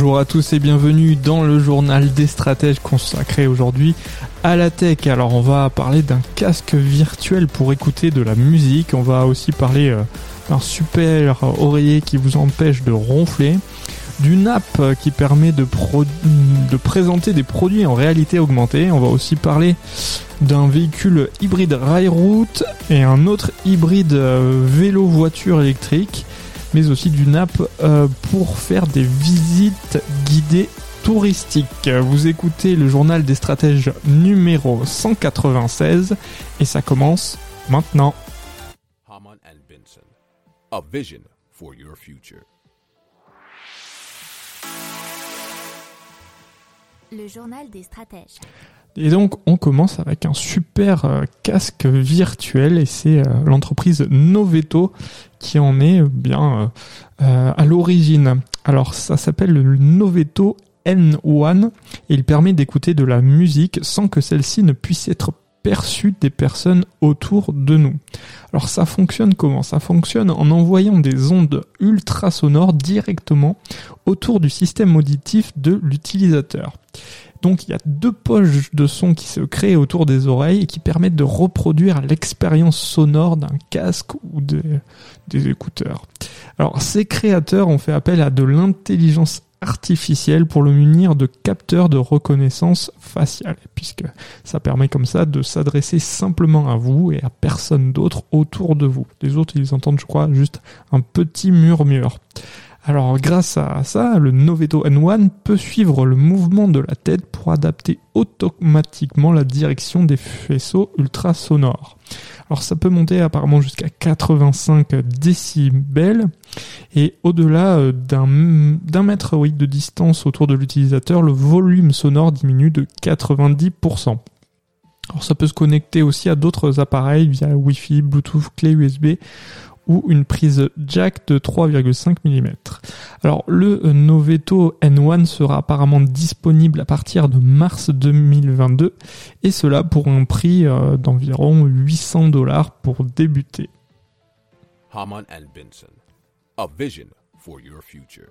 Bonjour à tous et bienvenue dans le journal des stratèges consacré aujourd'hui à la tech. Alors on va parler d'un casque virtuel pour écouter de la musique, on va aussi parler euh, d'un super oreiller qui vous empêche de ronfler, d'une app qui permet de, présenter des produits en réalité augmentée, on va aussi parler d'un véhicule hybride rail route et un autre hybride euh, vélo voiture électrique mais aussi d'une app euh, pour faire des visites guidées touristiques. Vous écoutez le journal des stratèges numéro 196 et ça commence maintenant. Benson, a vision for your future. Le journal des stratèges. Et donc on commence avec un super euh, casque virtuel et c'est euh, l'entreprise Noveto qui en est bien euh, à l'origine. Alors ça s'appelle le Noveto N1 et il permet d'écouter de la musique sans que celle-ci ne puisse être perçue des personnes autour de nous. Alors ça fonctionne comment? Ça fonctionne en envoyant des ondes ultrasonores directement autour du système auditif de l'utilisateur. Donc il y a deux poches de son qui se créent autour des oreilles et qui permettent de reproduire l'expérience sonore d'un casque ou des, écouteurs. Alors ces créateurs ont fait appel à de l'intelligence artificielle pour le munir de capteurs de reconnaissance faciale, puisque ça permet comme ça de s'adresser simplement à vous et à personne d'autre autour de vous. Les autres, ils entendent, je crois, juste un petit murmure. Alors grâce à ça, le Noveto N1 peut suivre le mouvement de la tête pour adapter automatiquement la direction des faisceaux ultrasonores. Alors ça peut monter apparemment jusqu'à 85 décibels et au-delà euh, d'un mètre de distance autour de l'utilisateur, le volume sonore diminue de 90%. Alors ça peut se connecter aussi à d'autres appareils via Wi-Fi, Bluetooth, clé USB ou une prise jack de 3,5 mm. Alors le Noveto N1 sera apparemment disponible à partir de mars 2022 et cela pour un prix euh, d'environ 800 dollars pour débuter. Haman Benson, a vision for your future.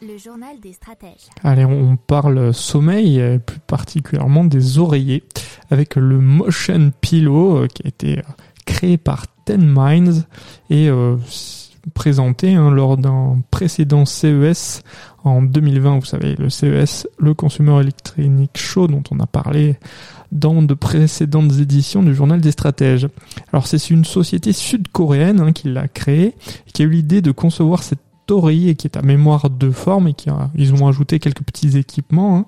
Le journal des stratèges. Allez, on parle sommeil, et plus particulièrement des oreillers, avec le Motion Pillow euh, qui a été euh, créé par Ten Minds et euh, présenté hein, lors d'un précédent CES en 2020. Vous savez, le CES, le Consumer Electronic Show, dont on a parlé dans de précédentes éditions du journal des stratèges. Alors c'est une société sud-coréenne hein, qui l'a créé, qui a eu l'idée de concevoir cette oreiller qui est à mémoire de forme et qui a, ils ont ajouté quelques petits équipements. Hein.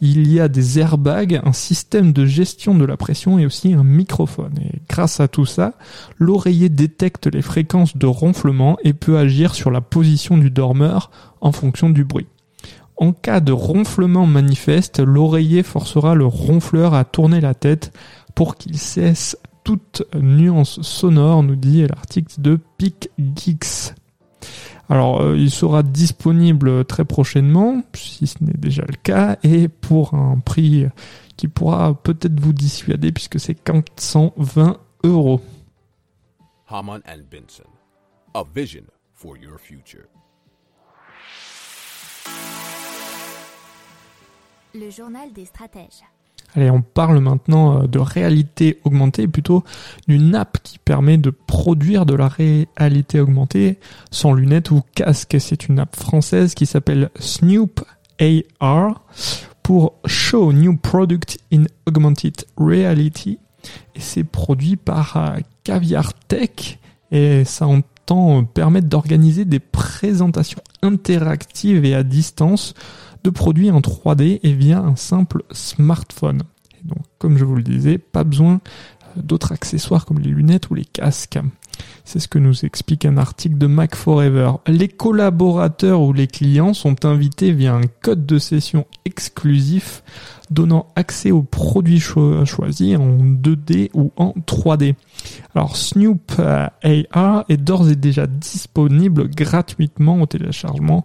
Il y a des airbags, un système de gestion de la pression et aussi un microphone. Et grâce à tout ça, l'oreiller détecte les fréquences de ronflement et peut agir sur la position du dormeur en fonction du bruit. En cas de ronflement manifeste, l'oreiller forcera le ronfleur à tourner la tête pour qu'il cesse toute nuance sonore, nous dit l'article de Peak Geeks. Alors, euh, il sera disponible très prochainement, si ce n'est déjà le cas, et pour un prix qui pourra peut-être vous dissuader puisque c'est 420 euros. Haman Benson, a vision for your future. Le journal des stratèges. Allez, on parle maintenant euh, de réalité augmentée, plutôt d'une app qui permet de produire de la réalité augmentée sans lunettes ou casque. C'est une app française qui s'appelle Snoop AR pour Show New Product in Augmented Reality. Et c'est produit par euh, Caviar Tech et ça entend permettre d'organiser des présentations interactives et à distance de produits en 3D et via un simple smartphone. Donc, comme je vous le disais, pas besoin euh, d'autres accessoires comme les lunettes ou les casques. C'est ce que nous explique un article de Mac Forever. Les collaborateurs ou les clients sont invités via un code de session exclusif donnant accès aux produits choisis en 2D ou en 3D. Alors Snoop AR est d'ores et déjà disponible gratuitement au téléchargement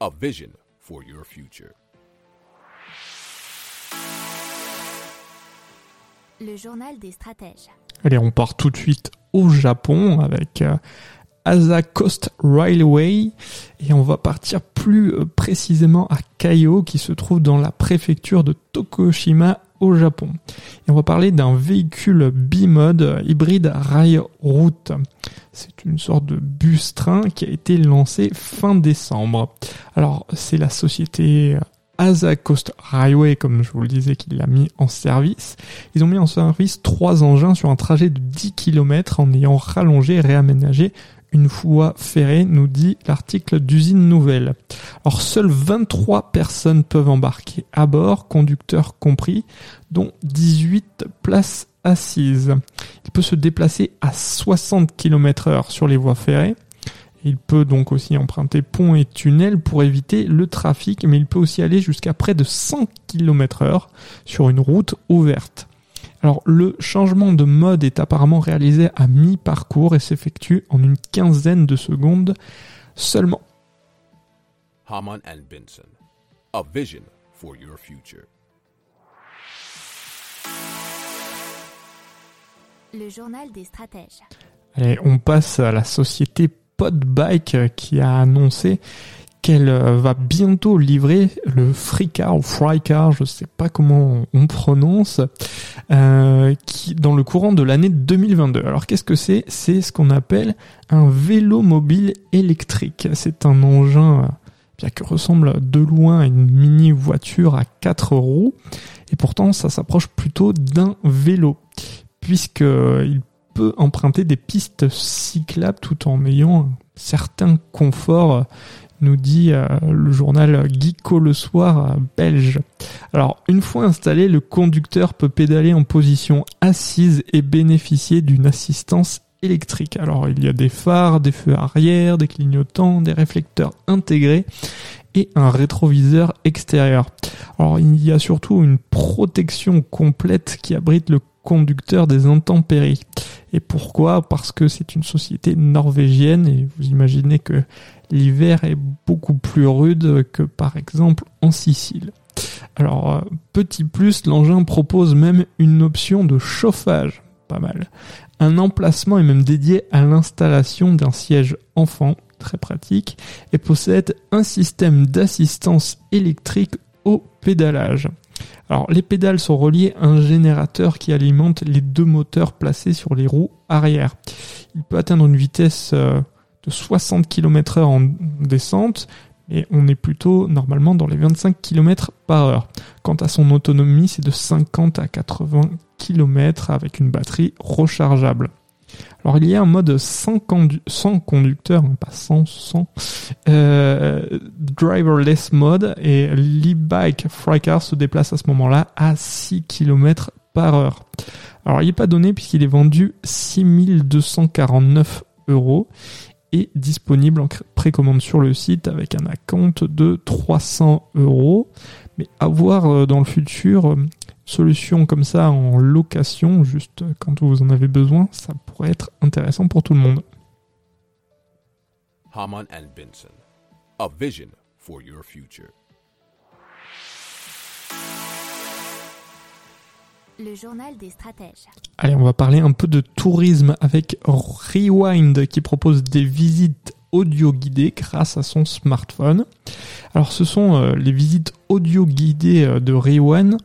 A vision for your future. Le journal des stratèges. Allez, on part tout de suite au Japon avec euh, Asa Coast Railway et on va partir plus euh, précisément à Kaio qui se trouve dans la préfecture de Tokushima au Japon. Et on va parler d'un véhicule bimode hybride rail route. C'est une sorte de bus-train qui a été lancé fin décembre. Alors, c'est la société Asa Coast Railway, comme je vous le disais, qui l'a mis en service. Ils ont mis en service trois engins sur un trajet de 10 km en ayant rallongé et réaménagé une voie ferrée, nous dit l'article d'usine nouvelle. Alors seules 23 personnes peuvent embarquer à bord, conducteurs compris, dont 18 places assises. Il peut se déplacer à 60 km heure sur les voies ferrées il peut donc aussi emprunter ponts et tunnels pour éviter le trafic, mais il peut aussi aller jusqu'à près de 100 km heure sur une route ouverte. Alors le changement de mode est apparemment réalisé à mi-parcours et s'effectue en une quinzaine de secondes seulement. Haman and Benson, a vision for your future. Le journal des stratèges. Allez, on passe à la société Podbike qui a annoncé qu'elle euh, va bientôt livrer le FreeCar ou FryCar, je sais pas comment on prononce, euh, qui dans le courant de l'année 2022. Alors qu'est-ce que c'est? C'est ce qu'on appelle un vélo mobile électrique. C'est un engin euh, bien que ressemble de loin à une mini voiture à quatre roues, et pourtant ça s'approche plutôt d'un vélo, puisqu'il peut emprunter des pistes cyclables tout en ayant un certain confort, nous dit euh, le journal Geeko le soir euh, belge. Alors, une fois installé, le conducteur peut pédaler en position assise et bénéficier d'une assistance électrique. Alors, il y a des phares, des feux arrière, des clignotants, des réflecteurs intégrés et un rétroviseur extérieur. Alors, il y a surtout une protection complète qui abrite le conducteur des intempéries. Et pourquoi? Parce que c'est une société norvégienne et vous imaginez que l'hiver est beaucoup plus rude que par exemple en Sicile. Alors, euh, petit plus, l'engin propose même une option de chauffage, pas mal. Un emplacement est même dédié à l'installation d'un siège enfant, très pratique, et possède un système d'assistance électrique au pédalage. Alors les pédales sont reliées à un générateur qui alimente les deux moteurs placés sur les roues arrière. Il peut atteindre une vitesse euh, de 60 km heure en descente, mais on est plutôt normalement dans les 25 km par heure. Quant à son autonomie, c'est de 50 à 80 km avec une batterie rechargeable. Alors il y a un mode sans, conducteur, pas sans, sans euh, driverless mode et l'e-bike Frycar se déplace à ce moment-là à 6 km par heure. Alors il n'est pas donné puisqu'il est vendu 6249 euros et disponible en précommande sur le site avec un acompte de 300 euros. Mais à voir euh, dans le futur, euh, solution comme ça en location, juste quand vous en avez besoin, ça pourrait être intéressant pour tout le monde. Haman and Benson, a vision for your future. Le journal des stratèges. Allez, on va parler un peu de tourisme avec Rewind qui propose des visites audio guidées grâce à son smartphone. Alors ce sont euh, les visites audio guidées euh, de Rewind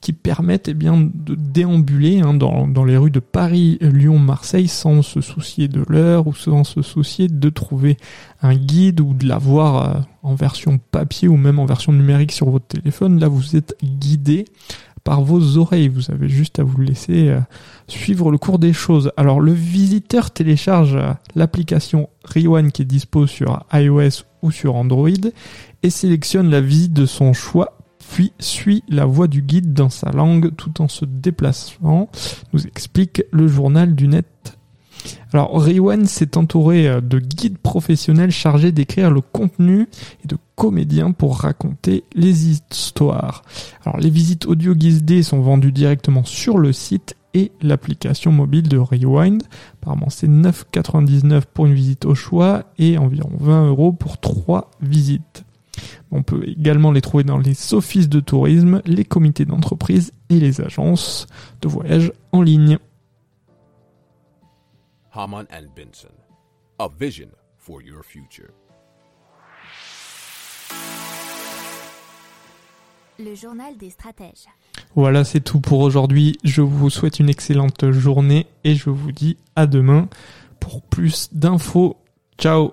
qui permettent eh de déambuler hein, dans, les rues de Paris, Lyon, Marseille sans se soucier de l'heure ou sans se soucier de trouver un guide ou de l'avoir euh, en version papier ou même en version numérique sur votre téléphone. Là, vous êtes guidé par vos oreilles. Vous avez juste à vous laisser euh, suivre le cours des choses. Alors le visiteur télécharge euh, l'application Rewind qui est dispo sur iOS ou sur Android et sélectionne la visite de son choix puis suit la voix du guide dans sa langue tout en se déplaçant, nous explique le journal du net. Alors Rewind s'est entouré euh, de guides professionnels chargés d'écrire le contenu et de comédiens pour raconter les histoires. Alors les visites audio guidées sont vendues directement sur le site et l'application mobile de Rewind. Apparemment c'est 9,99 pour une visite au choix et environ 20 euros pour 3 visites. On peut également les trouver dans les offices de tourisme, les comités d'entreprise et les agences de voyage en ligne. Haman and Benson. A vision for your future. Le journal des stratèges. Voilà, c'est tout pour aujourd'hui. Je vous souhaite une excellente journée et je vous dis à demain pour plus d'infos. Ciao